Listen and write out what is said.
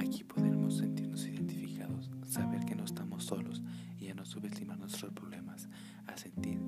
Aquí podemos sentirnos identificados, saber que no estamos solos y a no subestimar nuestros problemas, a sentir